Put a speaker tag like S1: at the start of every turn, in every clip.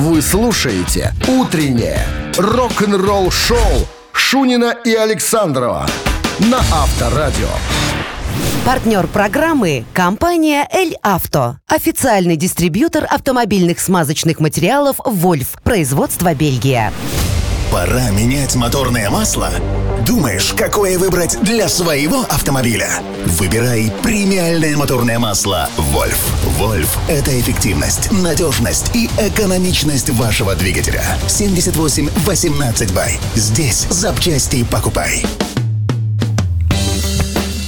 S1: Вы слушаете «Утреннее рок-н-ролл-шоу» Шунина и Александрова на Авторадио.
S2: Партнер программы – компания «Эль Авто». Официальный дистрибьютор автомобильных смазочных материалов «Вольф». Производство Бельгия.
S3: Пора менять моторное масло? Думаешь, какое выбрать для своего автомобиля? Выбирай премиальное моторное масло «Вольф». «Вольф» — это эффективность, надежность и экономичность вашего двигателя. 78 18 бай. Здесь запчасти покупай.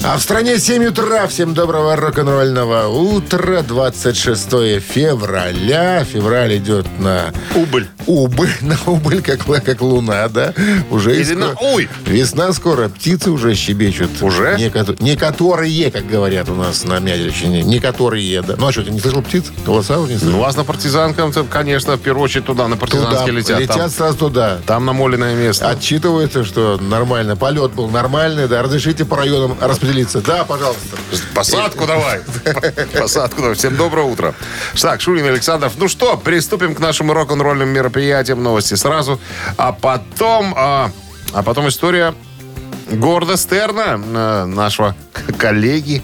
S4: А в стране 7 утра. Всем доброго рок-н-ролльного утра. 26 февраля. Февраль идет на...
S5: Убыль.
S4: Убыль. На убыль, как, как луна, да? Уже
S5: Или на уй.
S4: Весна скоро. Птицы уже щебечут.
S5: Уже?
S4: Некото- Некоторые, как говорят у нас на Мядерщине. Некоторые, да. Ну а что, ты не слышал птиц? Голоса уже не
S5: Ну,
S4: слышал?
S5: у вас на партизанкам, конечно, в первую очередь туда, на
S4: Туда
S5: партизанские летят.
S4: летят
S5: Там,
S4: сразу туда.
S5: там намоленное место.
S4: Отчитывается, что нормально. Полет был нормальный, да. Разрешите по районам распределиться. Да, пожалуйста.
S5: Посадку давай. Посадку давай. Всем доброе утро. Так, Шурин Александров. Ну что, приступим к нашим рок-н-ролльным мероприятиям. Новости сразу. А потом... А, а потом история Горда Стерна, э, нашего коллеги,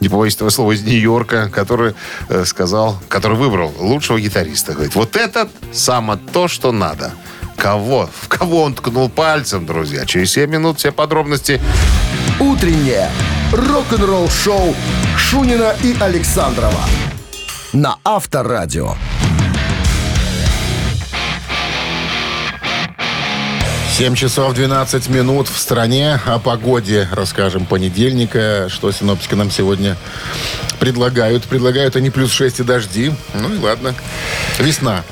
S5: не побоюсь этого слова, из Нью-Йорка, который э, сказал, который выбрал лучшего гитариста. Говорит, вот это само то, что надо. Кого? В кого он ткнул пальцем, друзья? Через 7 минут все подробности.
S1: «Утреннее рок-н-ролл-шоу» Шунина и Александрова на Авторадио.
S4: 7 часов 12 минут в стране. О погоде расскажем понедельника. Что синоптики нам сегодня предлагают. Предлагают они плюс 6 и дожди. Ну и ладно. Весна.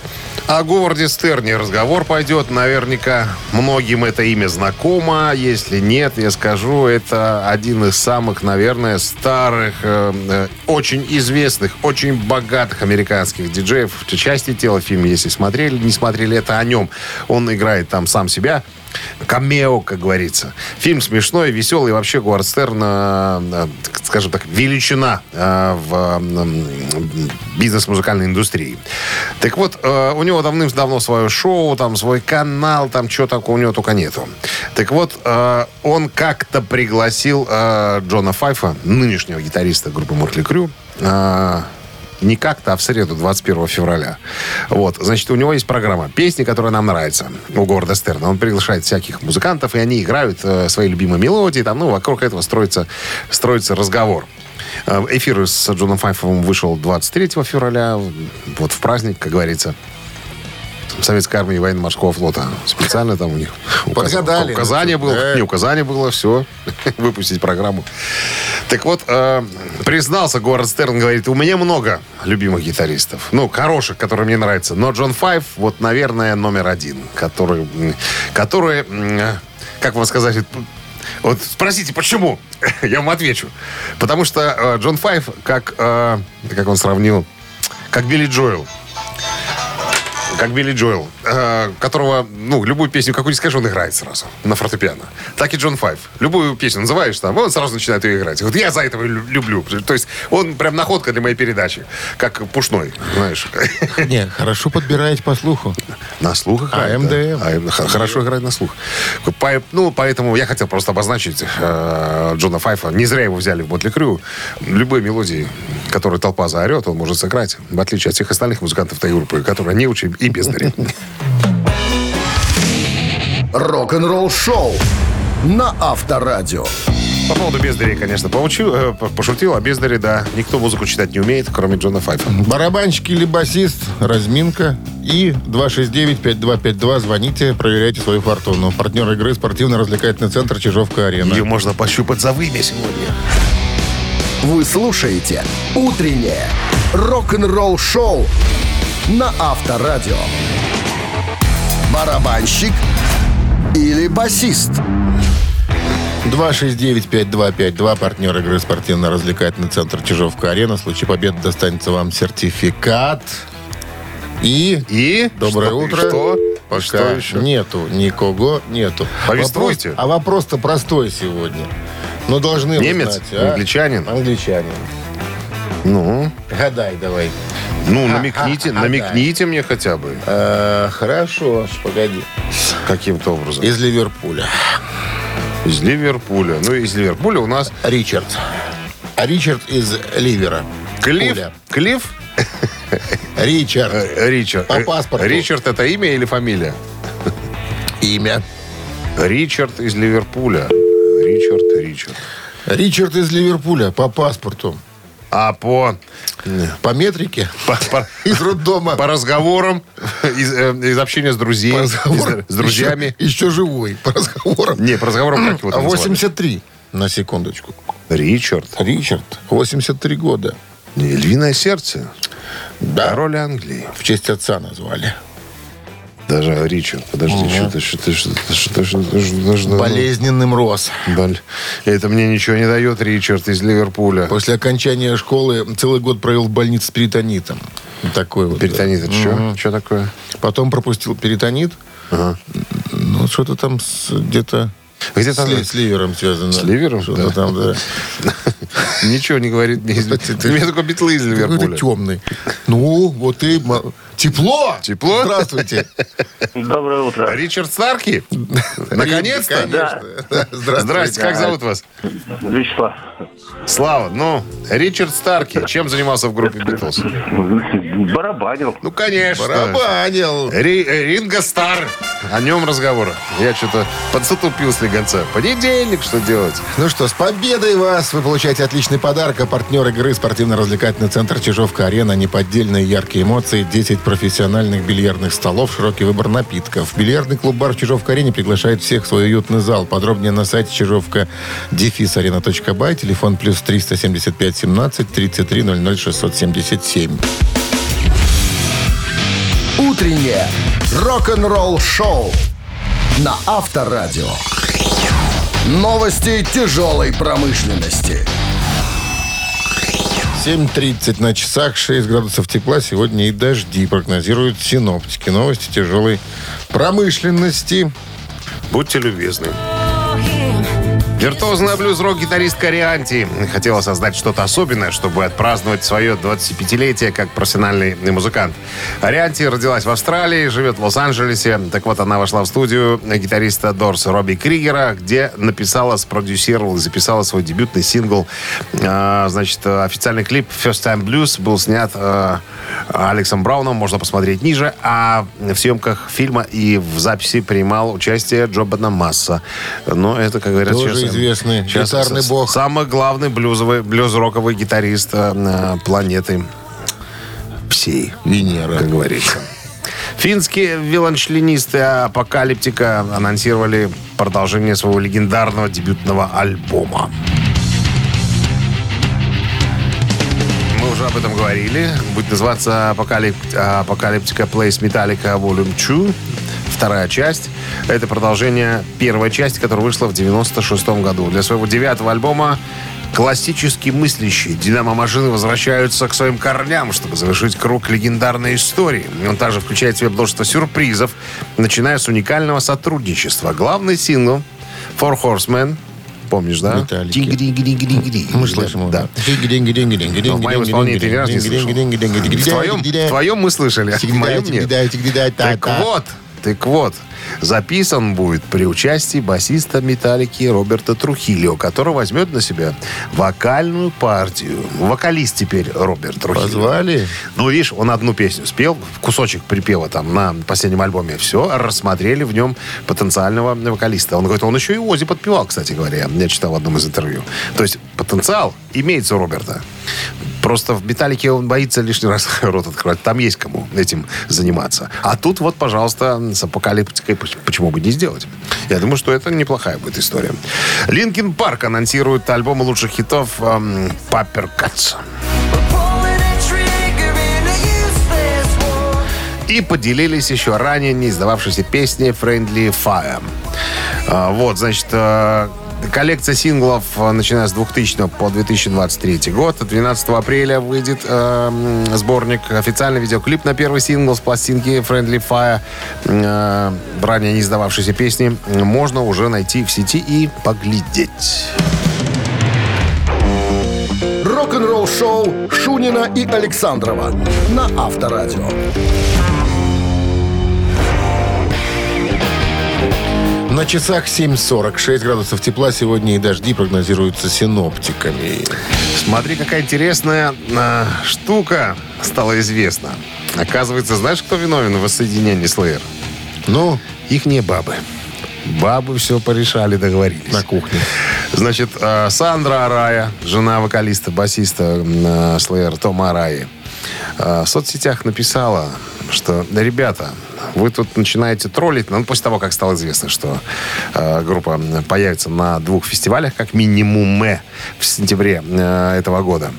S5: О Говарде Стерне разговор пойдет. Наверняка многим это имя знакомо. Если нет, я скажу, это один из самых, наверное, старых, э, э, очень известных, очень богатых американских диджеев. Части тела в фильме, если смотрели, не смотрели, это о нем. Он играет там сам себя. Камео, как говорится. Фильм смешной, веселый. Вообще Говард Стерн, э, э, скажем так, величина э, в бизнес-музыкальной индустрии. Так вот, у него давным-давно свое шоу, там свой канал, там что такого у него только нету. Так вот, он как-то пригласил Джона Файфа, нынешнего гитариста группы Моркли Крю, не как-то, а в среду, 21 февраля. Вот, значит, у него есть программа «Песни, которая нам нравится» у Горда Стерна. Он приглашает всяких музыкантов, и они играют э, свои любимые мелодии. Там, ну, вокруг этого строится, строится разговор. Э, Эфир с Джоном Файфовым вышел 23 февраля, вот в праздник, как говорится. Советской армии военно-морского флота. Специально там у них указ-
S4: Подгадали,
S5: указание было.
S4: да.
S5: Не указание было, все. Выпустить программу. Так вот, э, признался Говард Стерн, говорит, у меня много любимых гитаристов. Ну, хороших, которые мне нравятся. Но Джон Файв, вот, наверное, номер один. Который, который как вам сказать, вот спросите, почему? Я вам отвечу. Потому что э, Джон Файв, как, э, как он сравнил, как Билли Джоэл. Как Билли Джоэл, э, которого, ну, любую песню, какую не скажешь, он играет сразу на фортепиано. Так и Джон Файв. Любую песню называешь там, он сразу начинает ее играть. Вот я за это лю- люблю. То есть он прям находка для моей передачи. Как пушной, знаешь.
S4: Не, хорошо подбираете по слуху.
S5: На слух играет.
S4: А, МДМ.
S5: А, хорошо играет на слух. По- ну, поэтому я хотел просто обозначить э, Джона Файфа. Не зря его взяли в Мотли Крю. Любые мелодии, которые толпа заорет, он может сыграть. В отличие от всех остальных музыкантов этой группы, которые не учат бездари.
S1: Рок-н-ролл-шоу на Авторадио.
S5: По поводу бездарей, конечно, поучу, э, по- пошутил. А бездари, да, никто музыку читать не умеет, кроме Джона Файфа.
S4: Барабанщик или басист, разминка. И 269-5252. Звоните, проверяйте свою фортуну. Партнер игры спортивно-развлекательный центр Чижовка-Арена.
S5: Ее можно пощупать за вымя сегодня.
S1: Вы слушаете «Утреннее рок-н-ролл-шоу» на Авторадио. Барабанщик или басист?
S4: 269-5252. Партнер игры спортивно-развлекательный центр Чижовка-Арена. В случае победы достанется вам сертификат. И...
S5: И?
S4: Доброе
S5: Что-
S4: утро.
S5: Что?
S4: Пока
S5: Что еще?
S4: нету никого, нету.
S5: Повествуйте.
S4: Вопрос- а вопрос-то простой сегодня. Но должны
S5: Немец?
S4: знать, а?
S5: Англичанин?
S4: Англичанин.
S5: Ну,
S4: Гадай давай.
S5: Ну, намекните,
S4: а,
S5: намекните мне хотя бы
S4: Э, Хорошо, погоди.
S5: каким-то образом.
S4: Из Ливерпуля.
S5: Из Ливерпуля. Ну, из Ливерпуля у нас
S4: Ричард. А Ричард из Ливера.
S5: Клифф.
S4: Пуля.
S5: Клифф?
S4: Ричард.
S5: Э, Ричард.
S4: По паспорту.
S5: Ричард это имя или фамилия?
S4: Имя.
S5: Ричард из Ливерпуля. Ричард, Ричард.
S4: Ричард из Ливерпуля по паспорту.
S5: А по,
S4: По метрике.
S5: по, по-
S4: Из роддома.
S5: по разговорам, из, э, из общения с друзьями, с друзьями.
S4: Еще, еще живой. По разговорам.
S5: Не, по разговорам как его там звали?
S4: 83. На секундочку.
S5: Ричард.
S4: Ричард. 83 года.
S5: Львиное сердце.
S4: Да.
S5: Король Англии.
S4: В честь отца назвали.
S5: Даже Ричард. Подожди, что-то, что-то, что-то, что-то, что-то, что-то.
S4: Болезненным рос.
S5: Боль. Это мне ничего не дает, Ричард из Ливерпуля.
S4: После окончания школы целый год провел в больнице с перитонитом. Такой вот.
S5: Перитонит, это что?
S4: Мгм.
S5: Что такое?
S4: Потом пропустил перитонит. Ну, что-то там с- где-то
S5: Где-то
S4: с, ли- с ливером связано.
S5: С ливером?
S4: Что-то
S5: Да.
S4: там, да.
S5: Ничего не говорит У меня только битлы из
S4: Какой-то
S5: Ливерпуля.
S4: темный. Ну, вот и... Тепло!
S5: Тепло?
S4: Здравствуйте.
S6: Доброе утро.
S5: Ричард Старки? Наконец-то?
S4: Да, Здравствуйте.
S5: Здрасте, как зовут вас?
S6: Вячеслав.
S5: Слава, ну, Ричард Старки. Чем занимался в группе Битлз?
S6: Барабанил.
S5: Ну, конечно.
S4: Барабанил.
S5: Ри- э, Ринго Стар. О нем разговор. Я что-то подсутупил слегонца. Понедельник, что делать?
S4: Ну что, с победой вас! Вы получаете отличный подарок. А партнер игры спортивно-развлекательный центр Чижовка-Арена. Неподдельные яркие эмоции, 10 профессиональных бильярдных столов, широкий выбор напитков. Бильярдный клуб-бар в Чижовка-Арене приглашает всех в свой уютный зал. Подробнее на сайте чижовка арена.бай. Телефон плюс 375 17 33 00 677.
S1: Утреннее рок-н-ролл-шоу на Авторадио. Новости тяжелой промышленности.
S4: 7.30 на часах, 6 градусов тепла. Сегодня и дожди прогнозируют синоптики. Новости тяжелой промышленности.
S5: Будьте любезны. Виртуозная блюз-рок-гитарист Корианти хотела создать что-то особенное, чтобы отпраздновать свое 25-летие как профессиональный музыкант. Арианти родилась в Австралии, живет в Лос-Анджелесе. Так вот, она вошла в студию гитариста Дорса Робби Кригера, где написала, спродюсировала записала свой дебютный сингл. А, Значит, официальный клип «First Time Blues» был снят э, Алексом Брауном, можно посмотреть ниже. А в съемках фильма и в записи принимал участие Джо Масса. Но это, как говорят,
S4: Тоже
S5: сейчас,
S4: известный
S5: сейчас
S4: гитарный бог.
S5: Самый главный блюзовый, блюз-роковый гитарист э, э, планеты всей,
S4: Венера.
S5: как говорится. Финские виолончелинисты Апокалиптика анонсировали продолжение своего легендарного дебютного альбома. Мы уже об этом говорили. Будет называться «Апокалип- Апокалиптика Place Metallica Volume 2. Вторая часть. Это продолжение первой части, которая вышла в 96 году. Для своего девятого альбома классически мыслящие динамо-машины возвращаются к своим корням, чтобы завершить круг легендарной истории. Он также включает в себя множество сюрпризов, начиная с уникального сотрудничества. Главный сингл «Four Horsemen» Помнишь, да? Тигри-гри-гри-гри.
S4: Мы слышим.
S5: Да. В моем исполнении ты ни разу не слышал. В твоем, мы слышали, в моем нет. Так вот, так вот, записан будет при участии басиста «Металлики» Роберта Трухильо, который возьмет на себя вокальную партию. Вокалист теперь Роберт Трухильо.
S4: Позвали?
S5: Ну, видишь, он одну песню спел, кусочек припева там на последнем альбоме. Все, рассмотрели в нем потенциального вокалиста. Он говорит, он еще и Ози подпевал, кстати говоря. Я читал в одном из интервью. То есть потенциал имеется у Роберта. Просто в «Металлике» он боится лишний раз рот открывать. Там есть кому этим заниматься. А тут вот, пожалуйста, с апокалиптикой поч- почему бы не сделать? Я думаю, что это неплохая будет история. Linkin Park анонсирует альбом лучших хитов эм, «Papercuts». И поделились еще ранее не издававшейся песней «Friendly Fire». А, Вот, значит, э, коллекция синглов, э, начиная с 2000 по 2023 год. 12 апреля выйдет э, сборник, официальный видеоклип на первый сингл с пластинки «Friendly Fire». Э, ранее не издававшейся песни можно уже найти в сети и поглядеть.
S1: Рок-н-ролл-шоу Шунина и Александрова на Авторадио.
S4: На часах 7.46 градусов тепла сегодня и дожди прогнозируются синоптиками.
S5: Смотри, какая интересная а, штука стала известна. Оказывается, знаешь, кто виновен в воссоединении Slayer?
S4: Ну,
S5: Их не бабы. Бабы все порешали, договорились.
S4: на кухне.
S5: Значит, э, Сандра Арая, жена вокалиста, басиста э, Slayer Тома Араи, э, в соцсетях написала, что, ребята, вы тут начинаете троллить, ну, после того, как стало известно, что э, группа появится на двух фестивалях, как минимум, в сентябре э, этого года.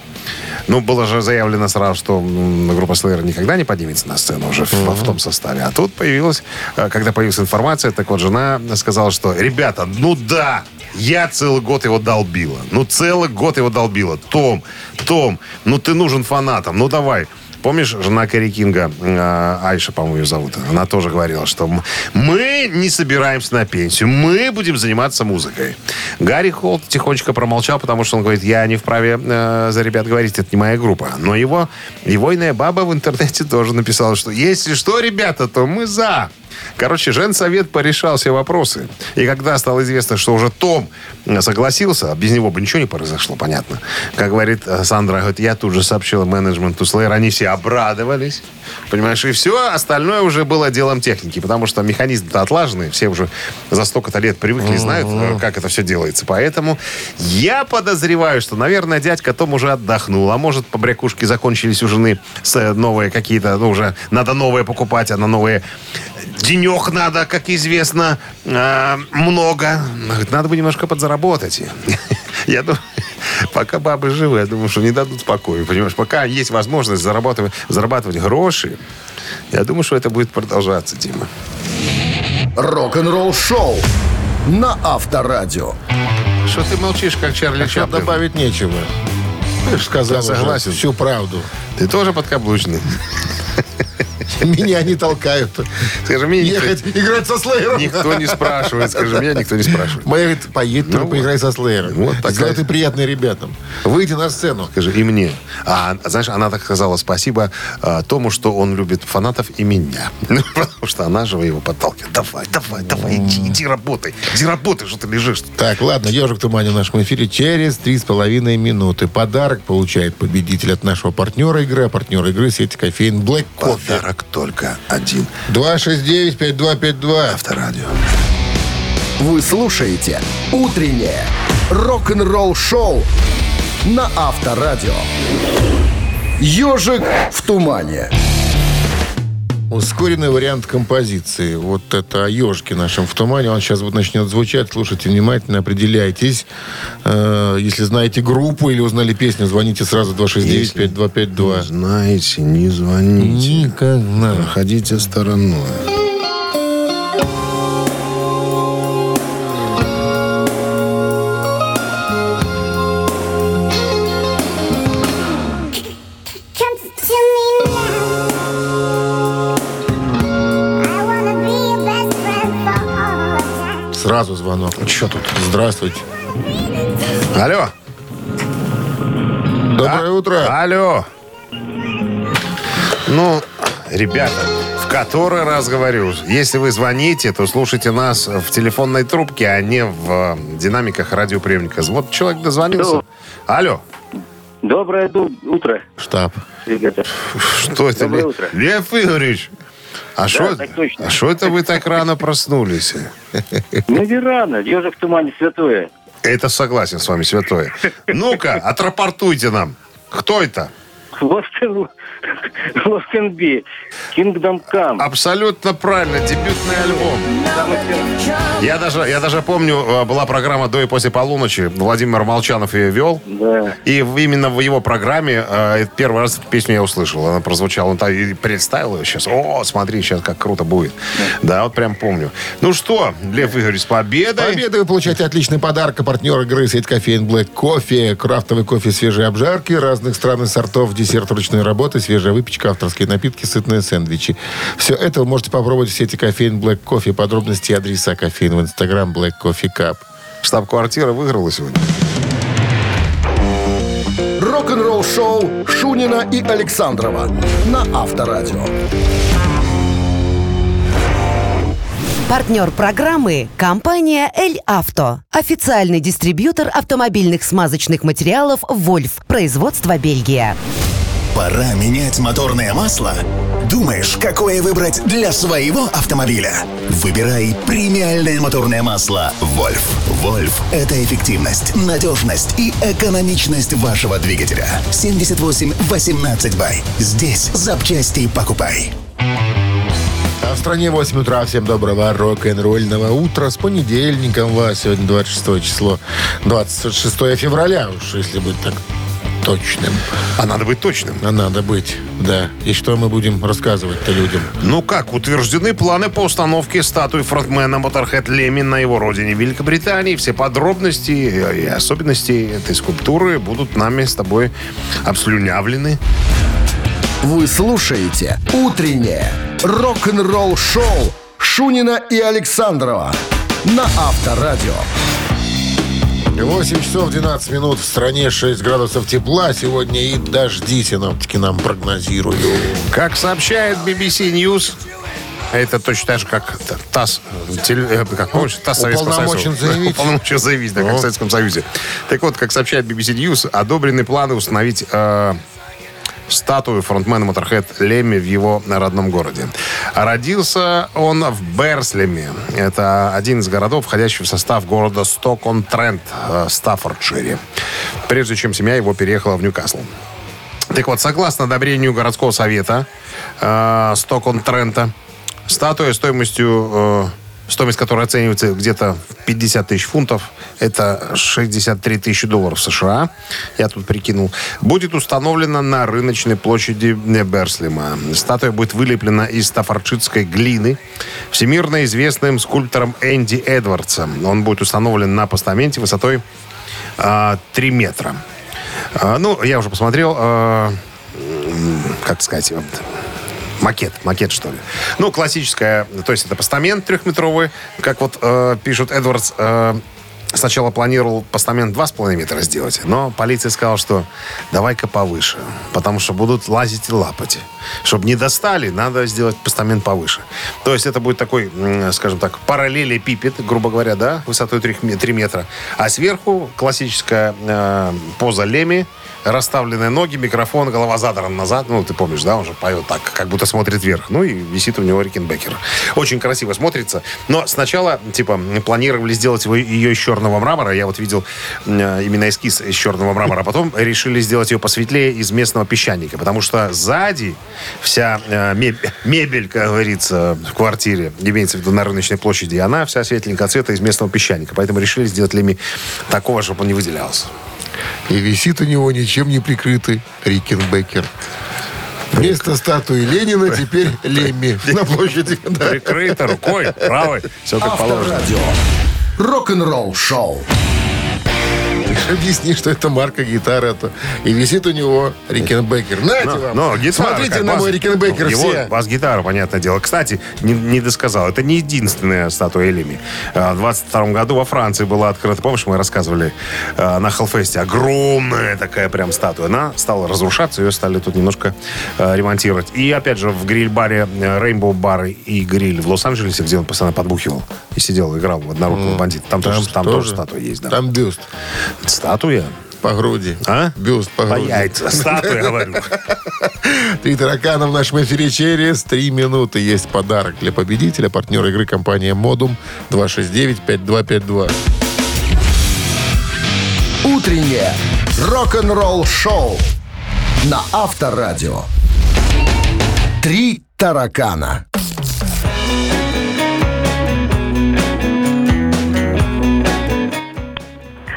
S5: Ну, было же заявлено сразу, что группа Slayer никогда не поднимется на сцену уже в, в том составе. А тут появилась, э, когда появилась информация, так вот жена сказала, что, ребята, ну да, я целый год его долбила. Ну, целый год его долбила. Том, Том, ну ты нужен фанатам, ну давай. Помнишь, жена Кэрри Кинга, э, Айша, по-моему, ее зовут, она тоже говорила, что мы не собираемся на пенсию, мы будем заниматься музыкой. Гарри Холт тихонечко промолчал, потому что он говорит, я не вправе э, за ребят говорить, это не моя группа. Но его, его иная баба в интернете тоже написала, что если что, ребята, то мы за. Короче, женсовет порешал все вопросы. И когда стало известно, что уже Том согласился, а без него бы ничего не произошло, понятно. Как говорит э, Сандра, говорит, я тут же сообщила менеджменту Slayer, они все обрадовались. Понимаешь, и все остальное уже было делом техники, потому что механизм-то отлаженный, все уже за столько-то лет привыкли, знают, э, как это все делается. Поэтому я подозреваю, что, наверное, дядька Том уже отдохнул, а может, побрякушки закончились у жены с э, новые какие-то, ну, уже надо новые покупать, а на новые денег надо, как известно, э, много. Надо бы немножко подзаработать. Я думаю, пока бабы живы, я думаю, что не дадут спокоя. Понимаешь, пока есть возможность зарабатывать, зарабатывать гроши, я думаю, что это будет продолжаться, Дима.
S1: Рок-н-ролл-шоу на Авторадио.
S5: Что ты молчишь, как Чарли
S4: Тут
S5: Чаплин?
S4: добавить нечего. Ты же сказал
S5: Я согласен.
S4: всю правду.
S5: Ты тоже подкаблучный.
S4: Меня не толкают.
S5: Скажи, меня никто,
S4: Ехать играть со Слеером.
S5: никто не спрашивает. Скажи, меня никто не спрашивает.
S4: Моя говорит, поедь,
S5: Ну
S4: ну, поиграй со Слеером.
S5: Вот такая-
S4: Сделай ты приятный ребятам. Выйди на сцену.
S5: Скажи, и мне. А, знаешь, она так сказала спасибо а, тому, что он любит фанатов и меня. Ну, потому что она же его подталкивает. Давай, давай, давай, иди, иди работай. Иди работай, что ты лежишь.
S4: Так, ладно, ежик тумане в нашем эфире через три с половиной минуты. Подарок получает победитель от нашего партнера игры, а партнер игры сети кофеин Black Coffee.
S5: Подарок только один.
S4: 269-5252.
S5: Авторадио.
S1: Вы слушаете «Утреннее рок-н-ролл-шоу» на Авторадио. «Ежик в тумане».
S4: Ускоренный вариант композиции. Вот это о ежике нашем в тумане. Он сейчас вот начнет звучать. Слушайте внимательно, определяйтесь. Э, если знаете группу или узнали песню, звоните сразу 269-5252.
S5: Знаете, не звоните.
S4: Никогда.
S5: Проходите стороной.
S4: Звонок. Что тут? Здравствуйте.
S5: Алло.
S4: Доброе утро.
S5: Алло. Ну, ребята, в который раз говорю, если вы звоните, то слушайте нас в телефонной трубке, а не в э, динамиках радиоприемника. Вот человек дозвонился. Алло.
S6: Доброе утро,
S4: Штаб.
S6: ребята.
S5: Что это?
S6: Доброе
S5: Лев-
S6: утро.
S5: Лев Игоревич. А что
S6: точно.
S5: а что это вы так рано проснулись?
S6: Ну, не рано, ежик в тумане святое.
S5: Это согласен с вами, святое. Ну-ка, отрапортуйте нам. Кто это?
S6: And, Lost and Be, Kingdom Come.
S5: Абсолютно правильно, дебютный альбом. Я даже, я даже помню, э, была программа «До и после полуночи». Владимир Молчанов ее вел.
S6: Да.
S5: И именно в его программе э, первый раз эту песню я услышал. Она прозвучала. Он и представил ее сейчас. О, смотри, сейчас как круто будет. Да, вот прям помню. Ну что, Лев Игоревич, с победой.
S4: Победы вы получаете отличный подарок. А партнер игры сеть кофеин Black Кофе. Крафтовый кофе свежей обжарки разных стран и сортов. Десерт ручной работы, свежая выпечка, авторские напитки, сытные сэндвичи. Все это вы можете попробовать в сети кофеин Black Кофе. Подробности и адреса кофеин в инстаграм Black Coffee Cup.
S5: Штаб-квартира выиграла сегодня.
S1: Рок-н-ролл-шоу Шунина и Александрова на Авторадио.
S2: Партнер программы – компания «Эль Авто». Официальный дистрибьютор автомобильных смазочных материалов «Вольф». Производство Бельгия.
S3: Пора менять моторное масло? Думаешь, какое выбрать для своего автомобиля? Выбирай премиальное моторное масло «Вольф». «Вольф» — это эффективность, надежность и экономичность вашего двигателя. 78 18 бай. Здесь запчасти покупай.
S4: А в стране 8 утра. Всем доброго рок-н-ролльного утра. С понедельником вас. Сегодня 26 число. 26 февраля уж, если быть так точным.
S5: А надо быть точным.
S4: А надо быть, да. И что мы будем рассказывать-то людям?
S5: Ну как, утверждены планы по установке статуи фронтмена Motorhead Леми на его родине Великобритании. Все подробности и особенности этой скульптуры будут нами с тобой обслюнявлены.
S1: Вы слушаете «Утреннее рок-н-ролл-шоу» Шунина и Александрова на Авторадио.
S4: 8 часов 12 минут. В стране 6 градусов тепла. Сегодня и дожди синоптики нам прогнозируют.
S5: Как сообщает BBC News, это точно так же, как ТАСС, теле- э, как, помнишь, ТАСС Советского Союза.
S4: заявить.
S5: Уполномочен заявить, да, как
S4: Ну.
S5: в Советском Союзе. Так вот, как сообщает BBC News, одобрены планы установить э, статую фронтмена Motorhead Лемми в его родном городе. Родился он в Берслеме. Это один из городов, входящий в состав города Сток-он-Трент, э, Стаффордшире. Прежде чем семья его переехала в Ньюкасл. Так вот, согласно одобрению городского совета э, Стокон-Трента, статуя стоимостью, э, стоимость которой оценивается где-то в 50 тысяч фунтов, это 63 тысячи долларов США, я тут прикинул, будет установлена на рыночной площади Берслима. Статуя будет вылеплена из стаффордширской глины всемирно известным скульптором Энди Эдвардсом. Он будет установлен на постаменте высотой а, 3 метра. А, ну, я уже посмотрел, м, как сказать, макет, макет, что ли. Ну, классическая, то есть это постамент трехметровый, как вот э, пишут Эдвардс, э, сначала планировал постамент 2,5 метра сделать, но полиция сказала, что давай-ка повыше, потому что будут лазить и лапать. Чтобы не достали, надо сделать постамент повыше. То есть это будет такой, скажем так, параллелепипед, грубо говоря, да, высотой 3, метра. А сверху классическая э, поза Леми, расставленные ноги, микрофон, голова задрана назад. Ну, ты помнишь, да, он же поет так, как будто смотрит вверх. Ну, и висит у него Рикенбекер. Очень красиво смотрится. Но сначала, типа, планировали сделать его, ее из черного мрамора. Я вот видел э, именно эскиз из черного мрамора. А потом решили сделать ее посветлее из местного песчаника. Потому что сзади вся э, меб- мебель, как говорится, в квартире, имеется в виду на рыночной площади, она вся светленького цвета из местного песчаника. Поэтому решили сделать Леми такого, чтобы он не выделялся.
S4: И висит у него ничем не прикрытый Рикенбекер. Вместо статуи Ленина теперь Лемми на площади. Да.
S5: Прикрыто рукой, правой. Все как положено.
S1: Авторадио. Рок-н-ролл-шоу.
S4: Объясни, что это марка гитары. то И висит у него Рикенбекер. Знаете
S5: Но,
S4: вам?
S5: но гитара,
S4: Смотрите на мой Рикенбекер
S5: Его
S4: все.
S5: бас-гитара, понятное дело. Кстати, не, не досказал, это не единственная статуя Элеми. А, В 22 году во Франции была открыта, помнишь, мы рассказывали а, на Хеллфесте, огромная такая прям статуя. Она стала разрушаться, ее стали тут немножко а, ремонтировать. И опять же в гриль-баре э, Rainbow Bar и гриль в Лос-Анджелесе, где он постоянно подбухивал и сидел, играл в однорукого бандита. Там, тоже, там тоже статуя есть, да.
S4: Там бюст
S5: Статуя?
S4: по груди.
S5: А?
S4: Бюст по
S5: По
S4: груди.
S5: яйца. Статуя, говорю.
S4: Три таракана в нашем эфире через три минуты. Есть подарок для победителя. Партнер игры компания Модум 269-5252.
S1: Утреннее рок-н-ролл-шоу на Авторадио. Три таракана.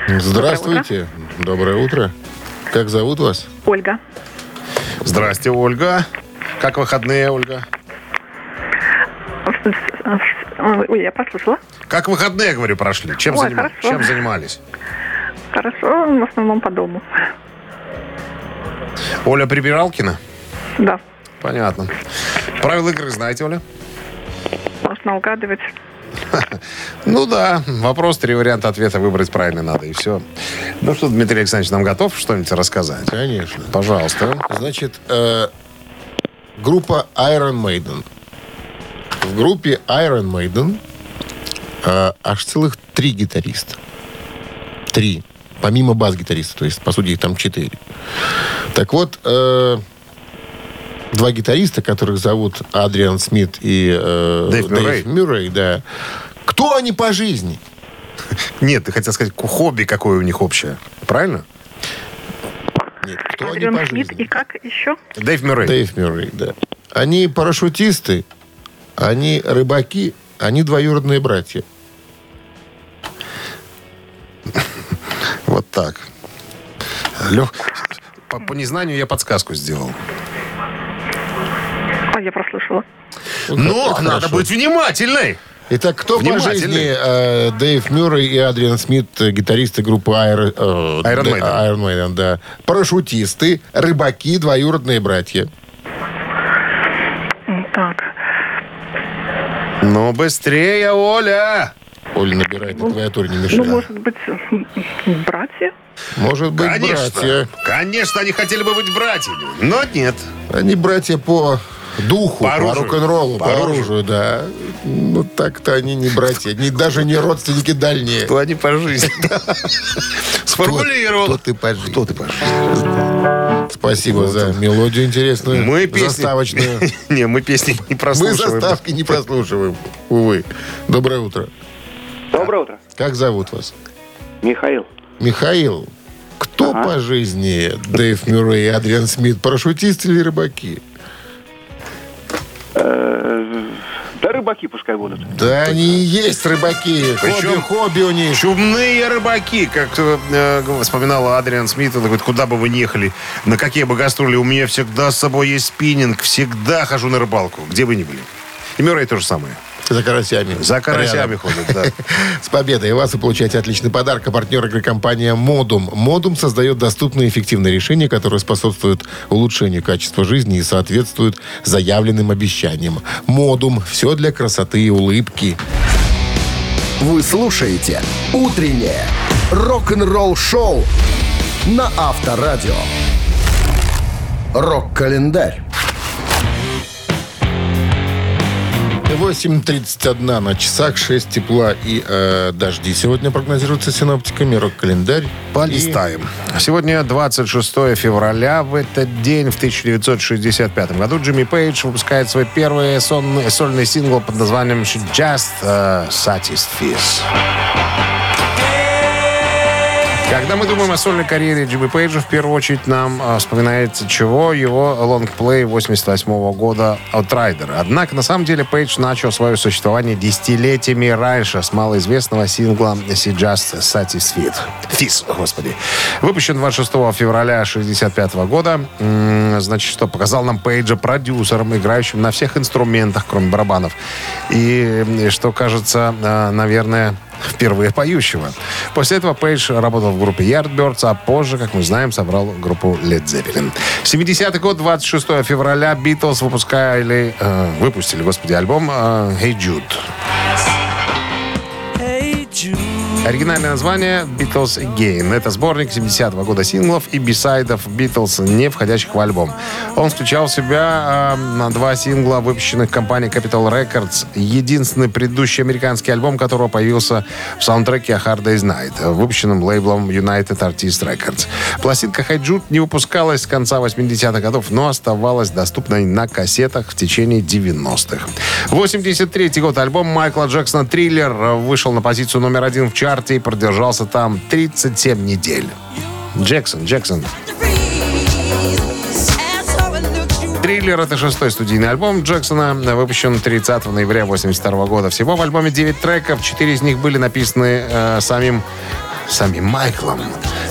S4: Здравствуйте. Доброе утро. Как зовут вас?
S7: Ольга.
S5: Здрасте, Ольга. Как выходные, Ольга?
S7: Ой, я послушала.
S5: Как выходные, говорю, прошли? Чем,
S7: Ой,
S5: занимались?
S7: хорошо.
S5: Чем занимались?
S7: Хорошо, в основном по дому.
S5: Оля Прибиралкина?
S7: Да,
S5: Понятно. Правила игры знаете, Оля?
S7: можно угадывать.
S5: Ну да, вопрос, три варианта ответа выбрать правильно надо, и все. Ну что, Дмитрий Александрович нам готов что-нибудь рассказать?
S4: Конечно.
S5: Пожалуйста.
S4: Значит, э, группа Iron Maiden. В группе Iron Maiden э, аж целых три гитариста. Три. Помимо бас-гитариста. То есть, по сути, их там четыре. Так вот, э, два гитариста, которых зовут Адриан Смит и э,
S5: Дэйв Мюррей.
S4: Мюррей, да. Кто они по жизни?
S5: Нет, ты хотел сказать, хобби какое у них общее. Правильно?
S4: Нет, кто они
S7: Адриан
S4: по
S7: Смит
S4: жизни?
S7: и как еще?
S5: Дэйв Мюррей.
S4: Дэйв Мюррей, да. Они парашютисты, они рыбаки, они двоюродные братья.
S5: Вот так. Лех, по, по незнанию я подсказку сделал.
S7: Я прослушала.
S5: Но
S4: как
S5: надо
S4: хорошо.
S5: быть внимательной.
S4: Итак, кто по жизни э, Дэйв Мюррей и Адриан Смит, э, гитаристы группы Iron, э,
S5: Iron
S4: да,
S5: Maiden.
S4: Iron Maiden, да. Парашютисты, рыбаки, двоюродные братья.
S7: Так.
S5: Ну, быстрее, Оля!
S4: Оля набирает на клавиатуре, не
S7: Ну,
S4: мешает.
S7: может быть, братья?
S4: Может быть,
S5: Конечно.
S4: братья.
S5: Конечно, они хотели бы быть братьями. Но нет.
S4: Они братья по духу,
S5: По
S4: по,
S5: оружию.
S4: рок-н-роллу,
S5: По
S4: по,
S5: оружию.
S4: оружию, да. Ну, так-то они не братья, не, даже не родственники дальние.
S5: Кто они по жизни? Сформулировал.
S4: Кто ты по жизни?
S5: Кто ты по жизни?
S4: Спасибо за мелодию интересную,
S5: Мы песни...
S4: заставочную.
S5: Не, мы песни не
S4: Мы
S5: прослушиваем.
S4: заставки не прослушиваем, увы. Доброе утро.
S6: Доброе утро.
S4: Как зовут вас?
S6: Михаил.
S4: Михаил. Кто по жизни Дэйв Мюррей и Адриан Смит? Парашютисты или рыбаки?
S6: Да рыбаки пускай будут.
S4: Да они и есть рыбаки. Хобби,
S5: Причем-
S4: хобби у них.
S5: Чумные рыбаки, как э, э, вспоминала Адриан Смит, он говорит, куда бы вы ни ехали, на какие бы гастроли, у меня всегда с собой есть спиннинг, всегда хожу на рыбалку, где бы ни были. И Мюррей то же самое.
S4: За карасями.
S5: За карасями
S4: Рядом.
S5: ходят, да.
S4: С победой вас вы получаете отличный подарок. А партнер игры компания «Модум». «Модум» создает доступные и эффективные решения, которые способствуют улучшению качества жизни и соответствуют заявленным обещаниям. «Модум» – все для красоты и улыбки.
S1: Вы слушаете «Утреннее рок-н-ролл-шоу» на Авторадио. Рок-календарь.
S4: 8.31 на часах, 6 тепла и э, дожди. Сегодня прогнозируется синоптиками рок-календарь.
S5: Полистаем. Сегодня 26 февраля. В этот день, в 1965 году, Джимми Пейдж выпускает свой первый сонный- сольный сингл под названием «She Just uh, Satisfies». Когда мы думаем о сольной карьере Джимми Пейджа, в первую очередь нам э, вспоминается чего? Его лонгплей 88 года «Outrider». Однако, на самом деле, Пейдж начал свое существование десятилетиями раньше с малоизвестного сингла «She Just Satisfied». Фис, господи. Выпущен 26 февраля 65 года. М, Значит, что показал нам Пейджа продюсером, играющим на всех инструментах, кроме барабанов. И что кажется, э, наверное, впервые поющего. После этого Пейдж работал в группе Yardbirds, а позже, как мы знаем, собрал группу Led Zeppelin. 70-й год, 26 февраля, Битлз выпускали, э, выпустили, господи, альбом э, «Hey Jude». Оригинальное название «Beatles Again». Это сборник 70-го года синглов и бисайдов Beatles, не входящих в альбом. Он включал в себя э, два сингла, выпущенных компанией Capitol Records. Единственный предыдущий американский альбом, которого появился в саундтреке «A Hard Day's Night», выпущенным лейблом United Artists Records. Пластинка «Hey Jude» не выпускалась с конца 80-х годов, но оставалась доступной на кассетах в течение 90-х. 83 год. Альбом Майкла Джексона «Триллер» вышел на позицию номер один в чарте и продержался там 37 недель. Джексон, Джексон. «Триллер» — это шестой студийный альбом Джексона, выпущен 30 ноября 1982 года. Всего в альбоме 9 треков, 4 из них были написаны э, самим самим Майклом.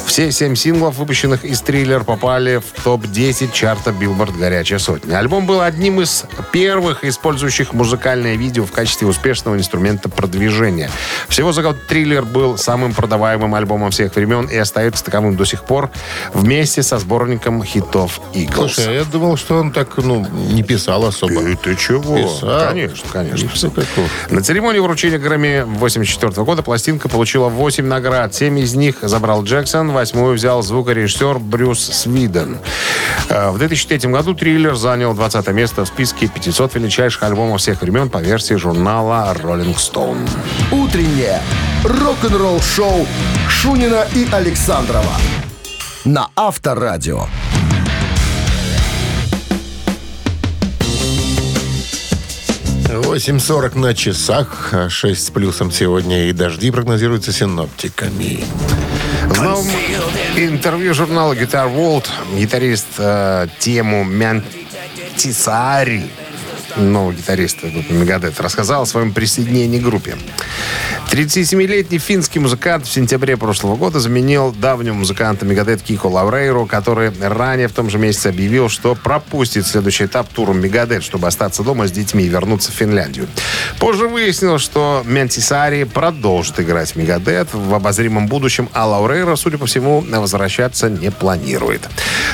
S5: Все семь синглов, выпущенных из Thriller, попали в топ-10 чарта Билборд «Горячая сотня». Альбом был одним из первых, использующих музыкальное видео в качестве успешного инструмента продвижения. Всего за год Thriller был самым продаваемым альбомом всех времен и остается таковым до сих пор вместе со сборником хитов Eagles.
S4: Слушай, а я думал, что он так, ну, не писал особо.
S5: Ты, ты чего?
S4: Писал.
S5: Конечно, конечно.
S4: И.
S5: На церемонии вручения Грэмми 84 года пластинка получила 8 наград. Семь из них забрал Джексон, восьмую взял звукорежиссер Брюс Свиден. Э, В 2003 году триллер занял 20 место в списке 500 величайших альбомов всех времен по версии журнала Rolling Stone.
S1: Утреннее рок-н-ролл-шоу Шунина и Александрова на Авторадио.
S4: 8.40 на часах, 6 с плюсом сегодня и дожди прогнозируются синоптиками.
S5: В новом интервью журнала Guitar World гитарист э, тему Мянтисари, новый гитарист группы Мегадет, рассказал о своем присоединении к группе. 37-летний финский музыкант в сентябре прошлого года заменил давнего музыканта Мегадет Кико Лаврейру, который ранее в том же месяце объявил, что пропустит следующий этап тура Мегадет, чтобы остаться дома с детьми и вернуться в Финляндию. Позже выяснилось, что Ментисари продолжит играть Мегадет в обозримом будущем, а Лаурейра, судя по всему, возвращаться не планирует.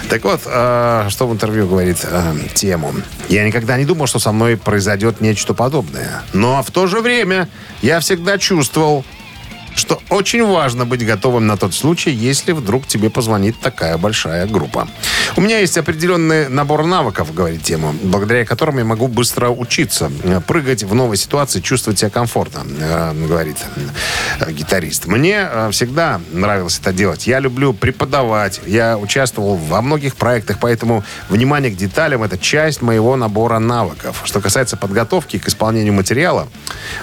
S5: Так вот, э, что в интервью говорит э, тему. «Я никогда не думал, что со мной произойдет нечто подобное. Но в то же время я всегда чувствовал, что очень важно быть готовым на тот случай, если вдруг тебе позвонит такая большая группа. У меня есть определенный набор навыков, говорит тема, благодаря которым я могу быстро учиться, э, прыгать в новой ситуации, чувствовать себя комфортно, э, говорит э, гитарист. Мне всегда нравилось это делать. Я люблю преподавать, я участвовал во многих проектах, поэтому внимание к деталям – это часть моего набора навыков. Что касается подготовки к исполнению материала,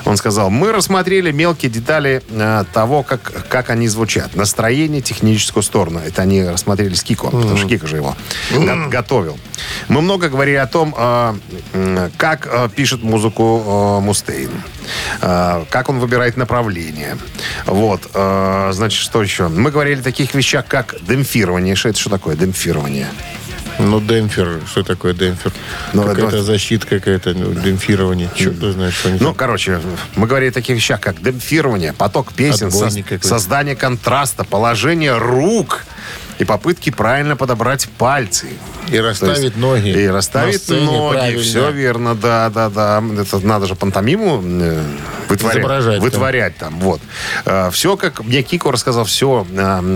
S5: он сказал, мы рассмотрели мелкие детали того, как, как они звучат. Настроение, техническую сторону. Это они рассмотрели с Кико, потому что Кико же его го- готовил. Мы много говорили о том, э, м, как э, пишет музыку э, Мустейн. Э, как он выбирает направление. Вот. Э, значит, что еще? Мы говорили о таких вещах, как демпфирование. Что это что такое демпфирование?
S4: Ну, демпфер, что такое демпфер?
S5: Ну,
S4: какая-то
S5: ну,
S4: защита, какая-то ну, демпфирование. Черт ты знаешь, что они
S5: Ну, короче, мы говорили о таких вещах, как демпфирование, поток песен, со- создание контраста, положение рук и попытки правильно подобрать пальцы.
S4: И расставить
S5: есть-
S4: ноги
S5: И расставить
S4: сцене
S5: ноги.
S4: правильно.
S5: Все верно, да, да, да. Это надо же пантомиму вытворять,
S4: Изображать,
S5: вытворять там. Вот. все, как мне Кико рассказал, все,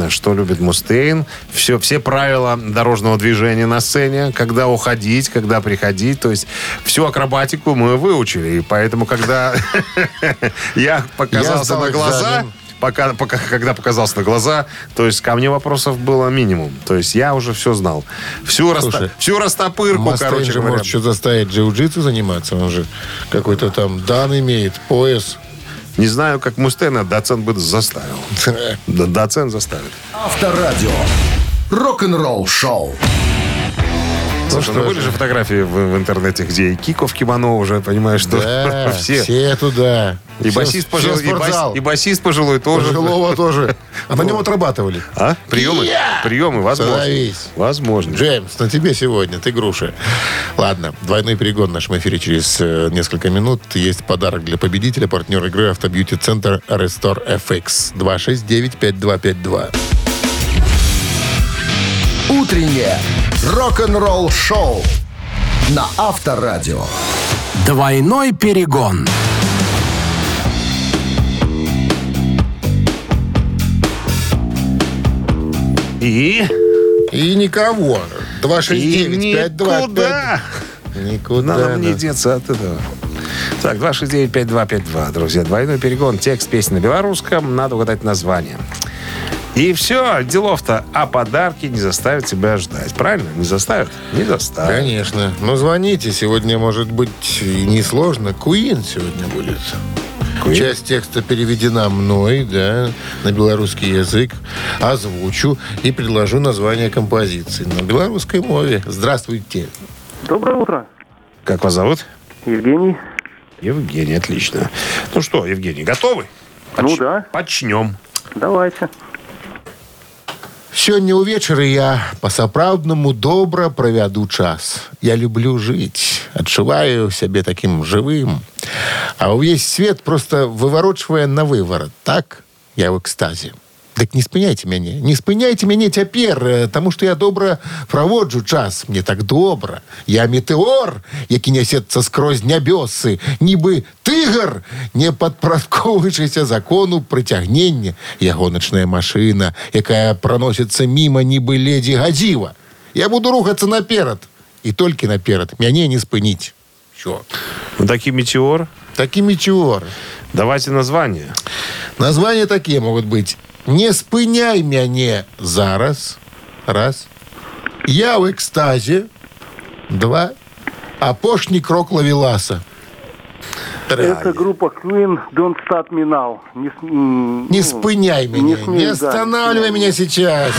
S5: что любит Мустейн, все, все правила дорожного движения на сцене, когда уходить, когда приходить. То есть всю акробатику мы выучили. И поэтому, когда я показался на глаза. Пока, пока, когда показался на глаза, то есть ко мне вопросов было минимум. То есть я уже все знал. Всю, раста-
S4: Слушай,
S5: всю растопырку,
S4: Мастейн
S5: короче
S4: же
S5: говоря.
S4: может что заставить джиу-джитсу заниматься. Он же какой-то там дан имеет, пояс.
S5: Не знаю, как Мустена доцент бы заставил. Доцент заставит.
S1: Авторадио. Рок-н-ролл шоу.
S5: Слушай, ну были же фотографии в, в интернете, где и Кико в кимоно уже, понимаешь, что
S4: Да,
S5: все.
S4: все туда.
S5: И
S4: Все-
S5: басист, пожилой, и, бас- и басист пожилой тоже.
S4: Пожилого тоже. А на нем отрабатывали.
S5: А? Приемы? Приемы, возможно.
S4: Становись.
S5: Возможно.
S4: Джеймс, на тебе сегодня, ты груша. Ладно, двойной перегон в нашем эфире через э, несколько минут. Есть подарок для победителя, партнер игры Автобьюти-центр Restore FX 269-5252.
S1: Утреннее рок-н-ролл шоу на Авторадио.
S8: Двойной перегон.
S5: И?
S4: И никого.
S5: И
S4: 269-5252.
S5: никуда.
S4: Никуда.
S5: Надо мне
S4: да.
S5: деться от этого. Так, 269-5252, друзья. Двойной перегон. Текст песни на белорусском. Надо угадать название. И все, делов-то. А подарки не заставят тебя ждать. Правильно? Не заставят? Не заставят.
S4: Конечно. Ну, звоните. Сегодня, может быть, и несложно. Куин сегодня будет.
S5: Queen?
S4: Часть текста переведена мной, да, на белорусский язык. Озвучу и предложу название композиции на белорусской мове. Здравствуйте.
S6: Доброе утро.
S5: Как вас зовут?
S6: Евгений.
S5: Евгений, отлично. Ну что, Евгений, готовы?
S6: Ну да.
S5: Почнем.
S6: Давайте.
S4: Сёння ўвечары я па-сапраўднаму добра правяду час. Я люблю жыць, адчуваю сябе такім жывым. А ўвесь свет просто выварочвае на выварат, так? Я в экстазе. Дык не спыняйте мяне, не спыняйте мяне цяпер, э, таму што я добра праводжу час, мне так добра. Я метэор, які нясецца скрозь нябёсы, нібы тыгар, не падпрадковваючыся закону прыцягнення. Я гоначная машына, якая праносіцца міма нібы ледзі гадзіва. Я буду рухацца наперад, і толькі наперад, мяне не спыніць. Що?
S5: Ну, таки метеор.
S4: Такі метеор.
S5: Давайте название.
S4: Названия такие могут быть. Не спыняй мяне зараз. Раз. Я в экстазе. Два. Апошний крок лавеласа. Три.
S6: Это группа Queen Don't Stop Me Now. Не, с- м,
S4: Не
S6: ну,
S4: спыняй меня.
S6: смей,
S4: Не
S6: да,
S4: останавливай
S6: смей.
S4: меня сейчас.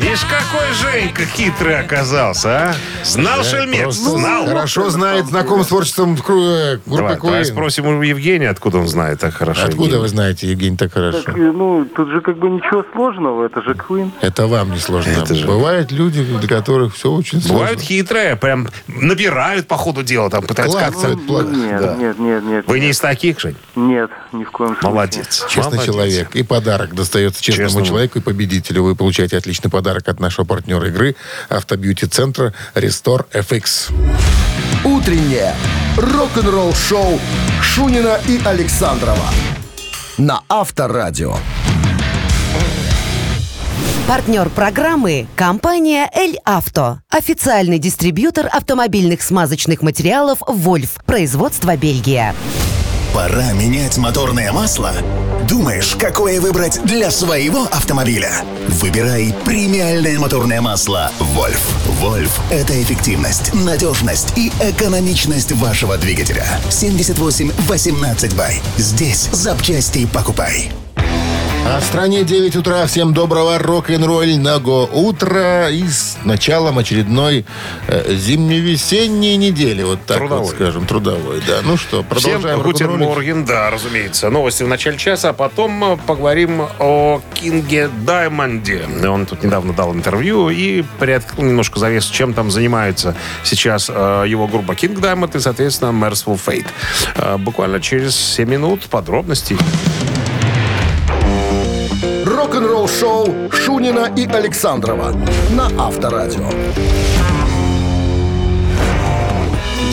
S5: Видишь, какой Женька хитрый оказался, а? Знал шельмец,
S4: Просто
S5: знал.
S4: Хорошо знает, знаком с творчеством кру- группы
S5: Давай, давай
S4: Queen.
S5: спросим у Евгения, откуда он знает так хорошо.
S4: Откуда
S5: Евгений.
S4: вы знаете, Евгений, так хорошо?
S6: Так, э, ну, тут же как бы ничего сложного, это же Queen.
S4: Это вам не сложно.
S5: Это же-
S4: Бывают люди, для которых все очень сложно.
S5: Бывают хитрые, прям набирают по ходу дела, там пытаются как-то...
S6: Нет,
S5: Да.
S6: нет, нет, нет.
S5: Вы не из таких, Жень?
S6: Нет, ни в коем случае.
S5: Молодец.
S4: Честный
S5: Молодец.
S4: человек. И подарок достается честному
S5: Честному.
S4: человеку и победителю. Вы получаете отличный подарок от нашего партнера игры автобьюти-центра Restore FX.
S1: Утреннее рок-н-ролл-шоу Шунина и Александрова на Авторадио.
S2: Партнер программы – компания «Эль Авто». Официальный дистрибьютор автомобильных смазочных материалов «Вольф». Производство Бельгия.
S3: Пора менять моторное масло? Думаешь, какое выбрать для своего автомобиля? Выбирай премиальное моторное масло «Вольф». «Вольф» — это эффективность, надежность и экономичность вашего двигателя. 78-18 бай. Здесь запчасти покупай.
S4: А в стране 9 утра. Всем доброго рок-н-ролльного утра. И с началом очередной э, зимне-весенней недели. Вот так
S5: Трудовой.
S4: вот скажем. Трудовой, да. Ну что,
S5: Всем
S4: продолжаем
S5: Guten
S4: рок-н-роллить?
S5: Morgen, да, разумеется. Новости в начале часа, а потом э, поговорим о Кинге Даймонде. Он тут недавно дал интервью и приоткрыл немножко завесу, чем там занимается сейчас э, его группа King Diamond и, соответственно, Merciful Fate. Э, буквально через 7 минут подробностей.
S1: Рок-н-ролл-шоу Шунина и Александрова на Авторадио.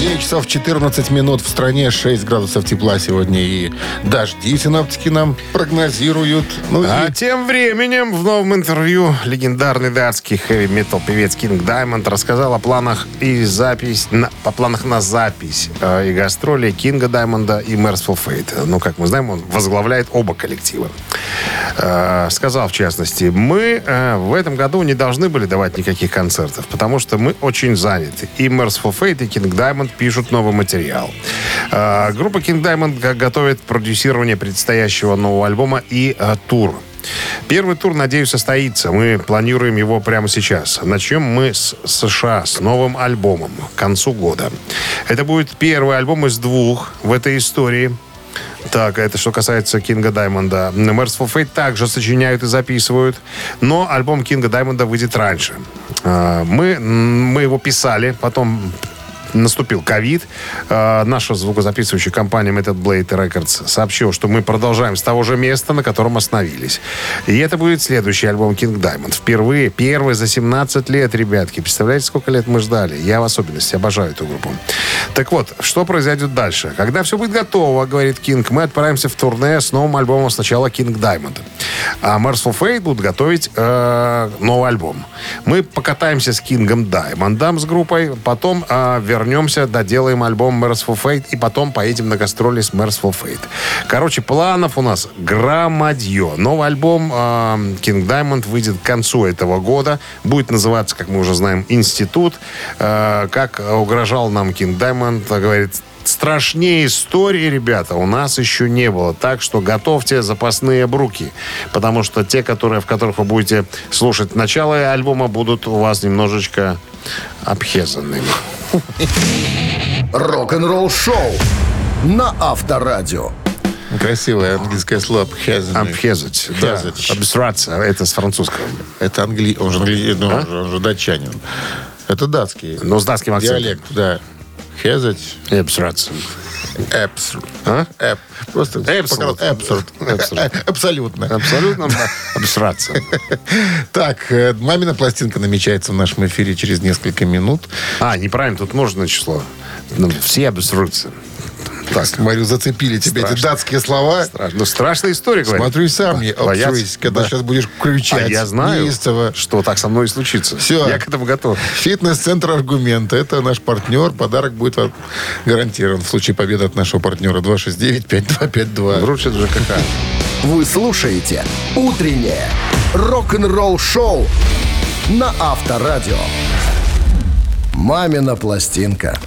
S4: 9 часов 14 минут в стране, 6 градусов тепла сегодня и дожди синоптики нам прогнозируют. Ну
S5: А
S4: и
S5: тем временем в новом интервью легендарный датский хэви-метал певец Кинг Даймонд рассказал о планах и запись, на, о планах на запись э, и гастроли Кинга Даймонда и Merciful Fate. Ну, как мы знаем, он возглавляет оба коллектива. Э, сказал, в частности, мы э, в этом году не должны были давать никаких концертов, потому что мы очень заняты. И Merciful Fate, и King Diamond пишут новый материал. Э, группа King Diamond готовит продюсирование предстоящего нового альбома и э, тур. Первый тур, надеюсь, состоится. Мы планируем его прямо сейчас. Начнем мы с США, с новым альбомом к концу года. Это будет первый альбом из двух в этой истории. Так, это что касается Кинга Даймонда. Merciful Fate также сочиняют и записывают, но альбом Кинга Даймонда выйдет раньше. А, Мы, мы его писали, потом наступил ковид. Э, Наша звукозаписывающая компания Method Blade Records сообщила, что мы продолжаем с того же места, на котором остановились. И это будет следующий альбом King Diamond. Впервые, первый за 17 лет, ребятки. Представляете, сколько лет мы ждали? Я в особенности обожаю эту группу. Так вот, что произойдет дальше? Когда все будет готово, говорит Кинг, мы отправимся в турне с новым альбомом сначала King Diamond. А Merciful Fate будут готовить э, новый альбом. Мы покатаемся с Кингом Даймондом с группой, потом э, вернемся, доделаем альбом Merciful Fate и потом поедем на гастроли с Merciful Fate. Короче, планов у нас громадье. Новый альбом э, King Diamond выйдет к концу этого года. Будет называться, как мы уже знаем, «Институт». Э, как угрожал нам King Diamond, говорит, Страшнее истории, ребята, у нас еще не было. Так что готовьте запасные бруки. Потому что те, которые, в которых вы будете слушать начало альбома, будут у вас немножечко обхезанными.
S1: Рок-н-ролл-шоу на Авторадио.
S4: Красивое английское слово. Обхезанный.
S5: Обхезать. Да. Обесраться. Это с французского.
S4: Это англи... Он же, англи... ну,
S5: А?
S4: он же- датчанин. Это датский.
S5: Но с датским акцентом.
S4: Диалект, да. Хезать.
S5: И обесраться.
S4: Эпсурд.
S5: А?
S4: Эп. Просто
S5: Эпсурд.
S4: Эпсурд. Абсолютно.
S5: Абсолютно да. обесраться.
S4: Так, э, мамина пластинка намечается в нашем эфире через несколько минут.
S5: А, неправильно, тут можно число. Все обесрутся.
S4: Так, смотрю, зацепили тебе эти датские слова.
S5: Страшно. Ну, страшная история, говорит.
S4: Смотрю, и сам не обсрусь, когда
S5: Да.
S4: сейчас будешь кричать.
S5: А я знаю,
S4: неистово.
S5: что так со мной и случится.
S4: Всё.
S5: Я к этому готов.
S4: Фитнес-центр «Аргумент». Это наш партнер. Подарок будет вам гарантирован в случае победы от нашего партнера. 269-5252.
S5: Вручит ЖКХ.
S1: Вы слушаете «Утреннее рок-н-ролл-шоу» на Авторадио. «Мамина пластинка».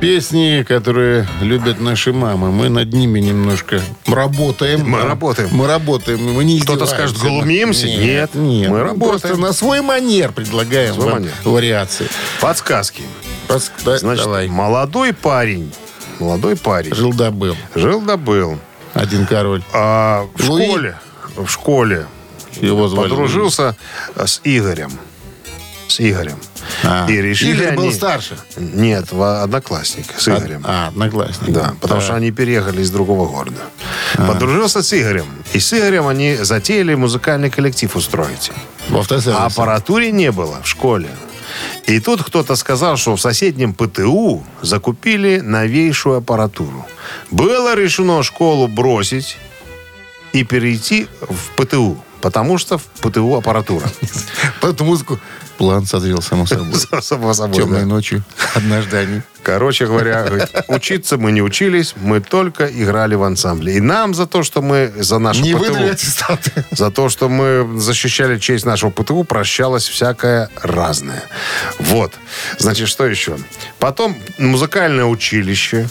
S4: Песни, которые любят наши мамы. Мы над ними немножко работаем.
S5: Мы работаем.
S4: Мы работаем. Мы не
S5: Кто-то скажет, глумимся?
S4: Нет,
S5: Нет.
S4: нет.
S5: Мы
S4: Мы
S5: работаем.
S4: Просто на свой манер предлагаем
S5: Свой
S4: вам
S5: манер.
S4: вариации.
S5: Подсказки.
S4: Да,
S5: Значит,
S4: давай.
S5: молодой парень. Молодой парень.
S4: Жил да был.
S5: Жил да был.
S4: Один король.
S5: А в
S4: Луи?
S5: школе, в школе
S4: Его звали.
S5: подружился с Игорем. С Игорем.
S4: А.
S5: И решили
S4: Игорь
S5: они...
S4: был старше.
S5: Нет, одноклассник с Игорем.
S4: А, одноклассник.
S5: Да, потому что они переехали из другого города. Подружился с Игорем. И с Игорем они затеяли музыкальный коллектив устроить.
S4: В автосервисе.
S5: А аппаратуре не было в школе. И тут кто-то сказал, что в соседнем ПТУ закупили новейшую аппаратуру. Было решено школу бросить и перейти в ПТУ, потому что в ПТУ аппаратура.
S4: Под музыку план созрел, само собой.
S5: Само собой,
S4: Темной
S5: да.
S4: ночью. Однажды они.
S5: Короче говоря, учиться мы не учились, мы только играли в ансамбле. И нам за то, что мы за нашу
S4: Не
S5: ПТУ,
S4: аттестаты.
S5: за то, что мы защищали честь нашего ПТУ, прощалось всякое разное. Вот. Значит, что еще? Потом музыкальное училище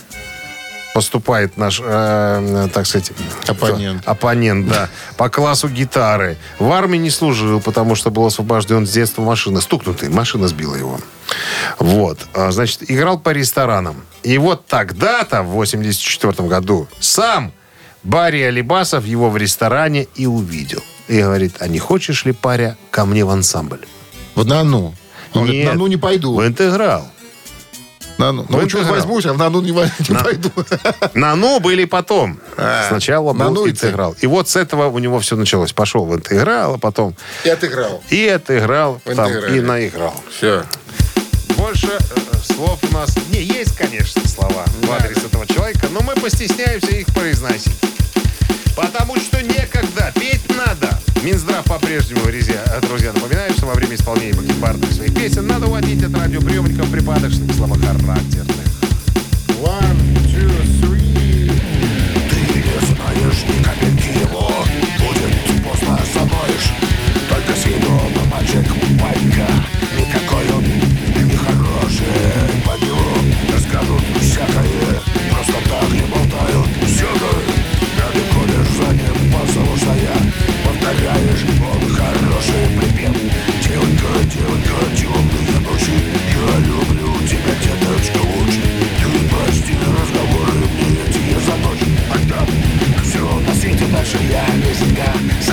S5: поступает наш, э, так сказать...
S4: Оппонент.
S5: кто? Оппонент, да. По классу гитары. В армии не служил, потому что был освобожден с детства машина. Стукнутый, машина сбила его. Вот. А, Значит, играл по ресторанам. И вот тогда-то, в 84 году, сам Барри Алибасов его в ресторане и увидел. И говорит, а не хочешь ли, паря, ко мне в ансамбль?
S4: В Нану. Он говорит,
S5: Нет.
S4: на Ну не пойду.
S5: В интеграл.
S4: На Ну. Ну, учет
S5: интеграл.
S4: возьмусь, а в Нану не, не
S5: На-
S4: пойду.
S5: На «ну» были потом.
S4: А,
S5: Сначала
S4: на
S5: был
S4: «ну» и
S5: интеграл. И вот с этого у него все началось. Пошел в интеграл, а потом
S4: И отыграл.
S5: и отыграл,
S4: В
S5: там, и наиграл.
S4: Все.
S5: Больше э, слов у нас... Не, есть, конечно, слова в адрес этого человека, но мы постесняемся их произносить. Потому что некогда, петь надо. Минздрав по-прежнему, друзья, напоминает, что во время исполнения бакенбардных своих песен надо уводить от радиоприемников припадочных слабохарактерных.
S4: One, two,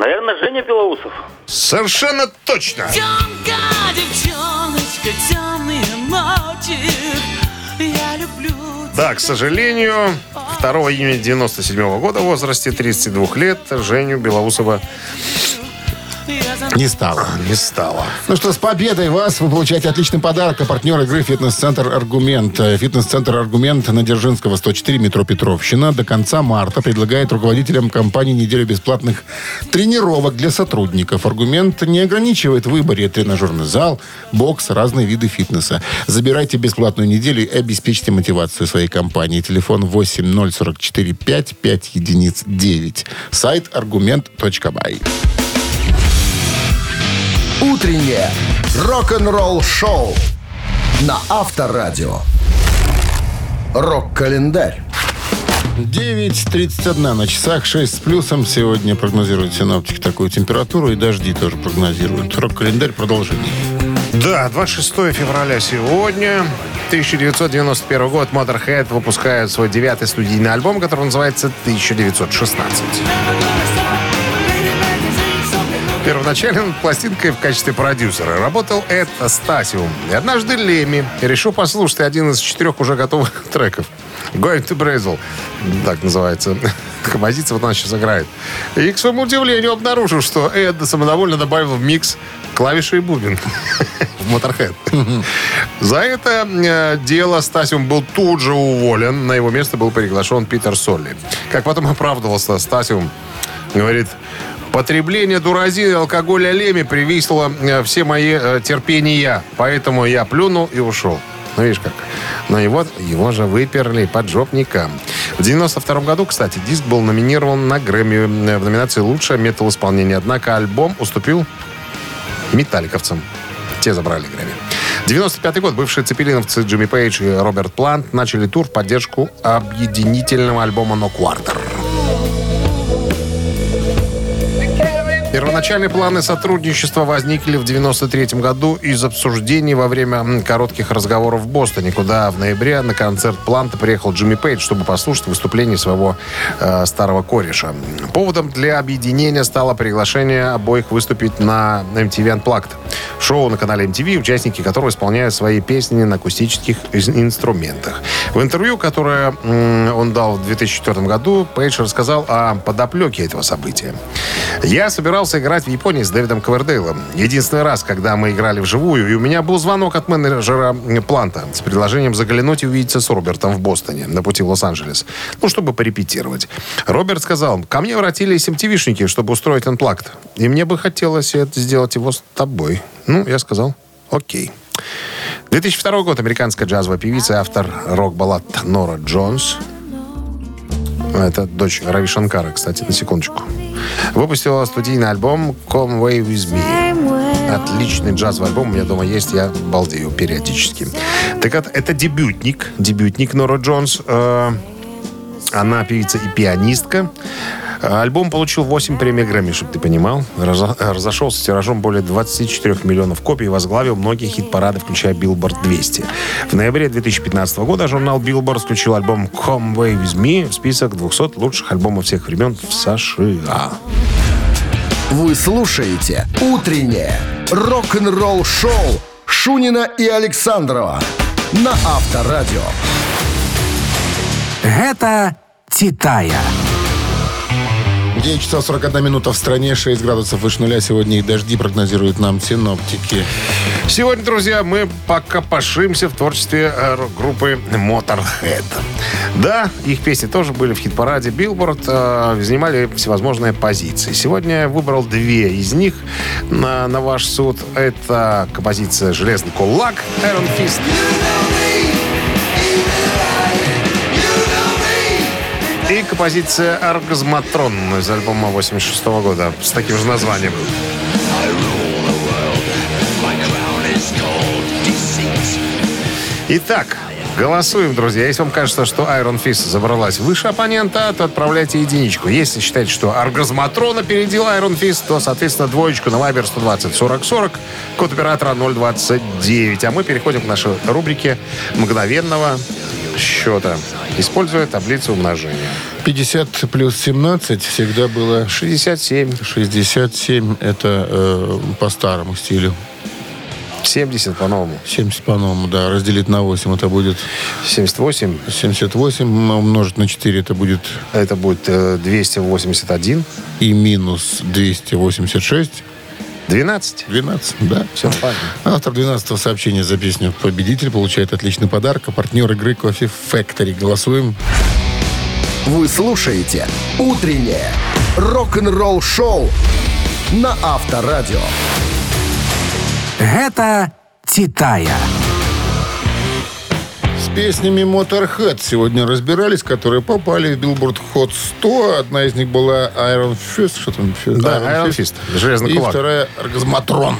S6: Наверное, Женя Белоусов.
S5: Совершенно точно.
S9: Девчонка, девчоночка, темные ночи. Я люблю
S5: Да, к сожалению, 2 июня 97 года в возрасте 32 лет Женю Белоусова
S4: Не стало.
S5: Не стало.
S4: Ну что, с победой вас! Вы получаете отличный подарок. А партнер игры «Фитнес-центр Аргумент». Фитнес-центр Аргумент на Дзержинского, 104, метро Петровщина. До конца марта предлагает руководителям компании неделю бесплатных тренировок для сотрудников. Аргумент не ограничивает в выборе. Тренажерный зал, бокс, разные виды фитнеса. Забирайте бесплатную неделю и обеспечьте мотивацию своей компании. Телефон 8044 5 5 единиц 9. Сайт аргумент.бай.
S1: Утреннее рок-н-ролл-шоу на Авторадио. Рок-календарь.
S4: 9.31 на часах, 6 с плюсом. Сегодня прогнозируют синоптики такую температуру и дожди тоже прогнозируют. Рок-календарь продолжение.
S5: Да, 26 февраля сегодня. 1991 год Motorhead выпускает свой девятый студийный альбом, который называется «1916». Первоначально пластинкой в качестве продюсера работал Эд Стасиум. И однажды Леми решил послушать один из четырех уже готовых треков. Going to Brazil. Так называется. Композиция вот она сейчас играет. И, к своему удивлению, обнаружил, что Эд самодовольно добавил в микс клавиши и бубен в Motorhead. За это э, дело Стасиум был тут же уволен. На его место был приглашен Питер Солли. Как потом оправдывался Стасиум, говорит, Потребление дуразина и алкоголя Леми привисло э, все мои э, терпения. Поэтому я плюнул и ушел. Ну, видишь как. Но и вот его же выперли поджопникам. В 92 году, кстати, диск был номинирован на Грэмми э, в номинации «Лучшее метал-исполнение». Однако альбом уступил металликовцам. Те забрали Грэмми. 95 год. Бывшие цепелиновцы Джимми Пейдж и Роберт Плант начали тур в поддержку объединительного альбома «No Quarter». Первоначальные планы сотрудничества возникли в 93 году из обсуждений во время коротких разговоров в Бостоне, куда в ноябре на концерт Планта приехал Джимми Пейдж, чтобы послушать выступление своего э, старого кореша. Поводом для объединения стало приглашение обоих выступить на MTV Unplugged. Шоу на канале MTV, участники которого исполняют свои песни на акустических инструментах. В интервью, которое он дал в 2004 году, Пейдж рассказал о подоплеке этого события. Я собирался играть в Японии с Дэвидом Ковердейлом. Единственный раз, когда мы играли вживую, и у меня был звонок от менеджера Планта с предложением заглянуть и увидеться с Робертом в Бостоне на пути в Лос-Анджелес. Ну, чтобы порепетировать. Роберт сказал, ко мне обратились MTV-шники, чтобы устроить анплакт. И мне бы хотелось это сделать его с тобой. Ну, я сказал, окей. 2002 год. Американская джазовая певица и автор рок-баллад Нора Джонс это дочь Рави Шанкара, кстати, на секундочку. Выпустила студийный альбом Come Way With Me. Отличный джазовый альбом. У меня дома есть, я балдею периодически. Так вот, это дебютник. Дебютник Нора Джонс. Э, Она певица и пианистка. Альбом получил 8 премий Грэмми, чтобы ты понимал. Разо- Разошелся с тиражом более 24 миллионов копий и возглавил многие хит-парады, включая Billboard 200. В ноябре 2015 года журнал Billboard включил альбом Come Way With Me в список 200 лучших альбомов всех времен в США.
S1: Вы слушаете «Утреннее рок-н-ролл-шоу» Шунина и Александрова на Авторадио.
S8: Гэта Титая.
S4: 9 часов 41 минута в стране, 6 градусов выше нуля. Сегодня и дожди прогнозируют нам синоптики.
S5: Сегодня, друзья, мы пока пошимся в творчестве э, рок-группы Motorhead. Да, их песни тоже были в хит-параде Billboard, э, занимали всевозможные позиции. Сегодня я выбрал две из них на, на ваш суд. Это композиция «Железный кулак» Iron Fist. И композиция «Оргазматрон» из альбома 86 года с таким же названием. Итак, голосуем, друзья. Если вам кажется, что Iron Fist забралась выше оппонента, то отправляйте единичку. Если считаете, что Оргазматрон опередил Iron Fist, то, соответственно, двоечку на Viber 120 40 40, код оператора 029. А мы переходим к нашей рубрике мгновенного счета, используя таблицу умножения.
S4: 50 плюс 17 всегда было
S5: 67,
S4: 67. Это э, по старому стилю.
S5: 70 по-новому.
S4: 70 по-новому, да. Разделить на 8 это будет
S5: 78,
S4: 78. Умножить на 4 это будет
S5: это будет э, 281.
S4: и минус 286.
S5: 12.
S4: 12, да.
S5: Все понятно.
S4: Автор 12-го сообщения за песню «Победитель» получает отличный подарок. А партнер игры «Кофе Factory». Голосуем.
S1: Вы слушаете «Утреннее рок-н-ролл-шоу» на Авторадио.
S8: Гэта «Титая».
S4: Песнями Motorhead сегодня разбирались, которые попали в Billboard Hot 100. Одна из них была Iron Fist. Что там? Fist?
S5: Да, Iron Fist. Железный
S4: И
S5: кулак.
S4: вторая Оргазматрон.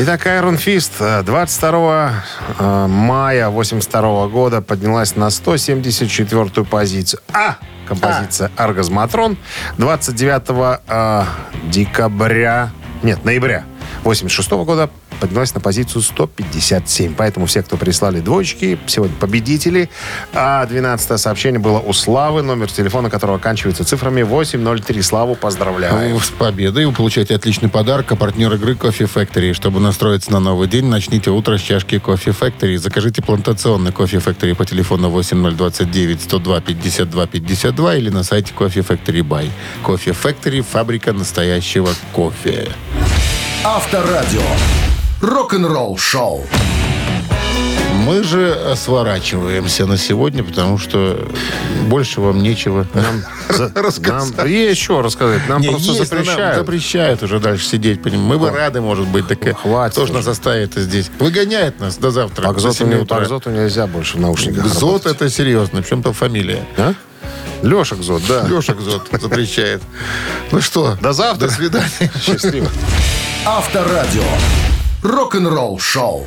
S5: Итак, Iron Fist э, 22 э, мая 82 года поднялась на 174 позицию. А! Композиция «Оргазматрон». 29 э, декабря... Нет, ноября 86 года поднялась на позицию 157. Поэтому все, кто прислали двоечки, сегодня победители. А 12 сообщение было у Славы, номер телефона которого оканчивается цифрами 803. Славу поздравляю.
S4: С победой вы получаете отличный подарок. А партнер игры Кофе Factory. Чтобы настроиться на новый день, начните утро с чашки Кофе Factory. Закажите плантационный Кофе Factory по телефону 8029 102 52 52 или на сайте Кофе Factory Buy. Кофе Factory – фабрика настоящего кофе.
S1: Авторадио. Рок-н-ролл-шоу.
S4: Мы же сворачиваемся на сегодня, потому что больше вам нечего
S5: За-
S4: рассказать.
S5: Нам что рассказать. Нам
S4: Не,
S5: просто
S4: есть, но нам
S5: запрещают.
S4: запрещают уже дальше сидеть. поним- Мы бы рады, может быть, так
S5: Хватит уже.
S4: нас оставит здесь? Выгоняет нас до завтра.
S5: А к Зоту,
S4: 7
S5: не-
S4: утра.
S5: к Зоту нельзя больше в наушниках
S4: Зод
S5: работать.
S4: это серьезно. Причем то фамилия.
S5: А? Леша Кзот, да.
S4: Леша Зод запрещает. Ну что?
S5: До завтра.
S4: До свидания.
S5: Счастливо.
S1: Авторадио. Рок-н-ролл-шоу.